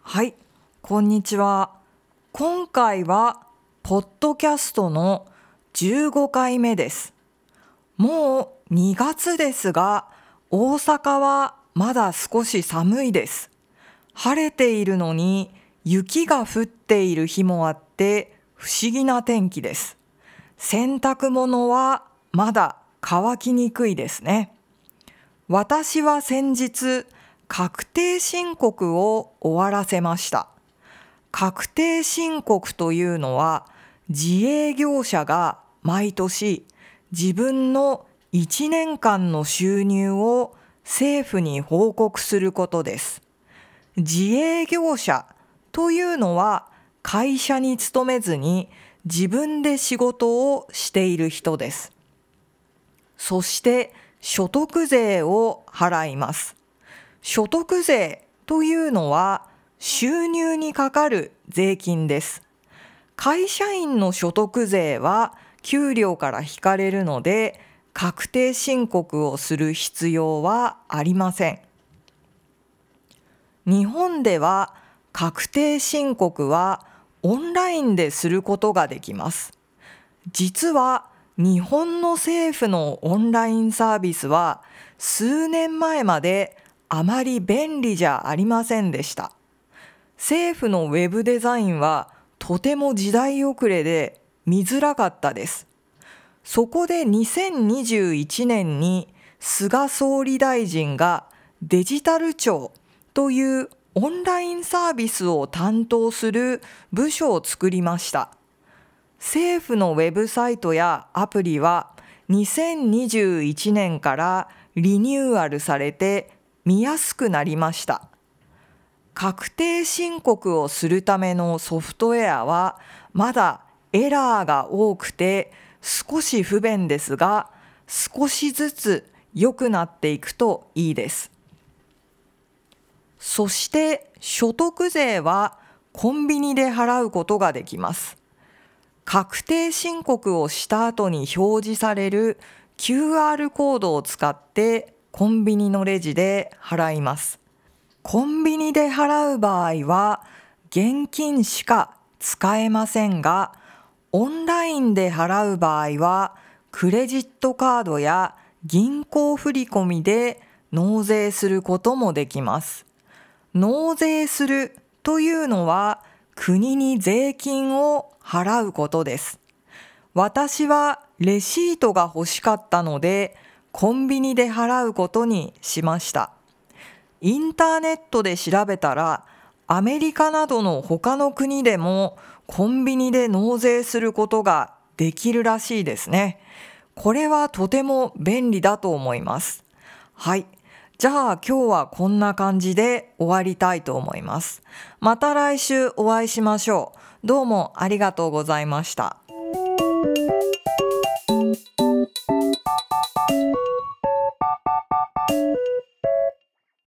はい、こんにちは。今回は、ポッドキャストの15回目です。もう2月ですが、大阪はまだ少し寒いです。晴れているのに雪が降っている日もあって不思議な天気です。洗濯物はまだ乾きにくいですね。私は先日、確定申告を終わらせました。確定申告というのは自営業者が毎年自分の1年間の収入を政府に報告することです。自営業者というのは会社に勤めずに自分で仕事をしている人です。そして所得税を払います。所得税というのは収入にかかる税金です。会社員の所得税は給料から引かれるので確定申告をする必要はありません。日本では確定申告はオンラインですることができます。実は日本の政府のオンラインサービスは数年前まであまり便利じゃありませんでした。政府のウェブデザインはとても時代遅れで見づらかったです。そこで2021年に菅総理大臣がデジタル庁というオンラインサービスを担当する部署を作りました。政府のウェブサイトやアプリは2021年からリニューアルされて見やすくなりました。確定申告をするためのソフトウェアはまだエラーが多くて少し不便ですが少しずつ良くなっていくといいです。そして所得税はコンビニで払うことができます。確定申告をした後に表示される QR コードを使ってコンビニのレジで払います。コンビニで払う場合は現金しか使えませんが、オンラインで払う場合はクレジットカードや銀行振込で納税することもできます。納税するというのは国に税金を払うことです。私はレシートが欲しかったのでコンビニで払うことにしました。インターネットで調べたらアメリカなどの他の国でもコンビニで納税することができるらしいですね。これはとても便利だと思います。はい。じゃあ今日はこんな感じで終わりたいと思います。また来週お会いしましょう。どうもありがとうございました。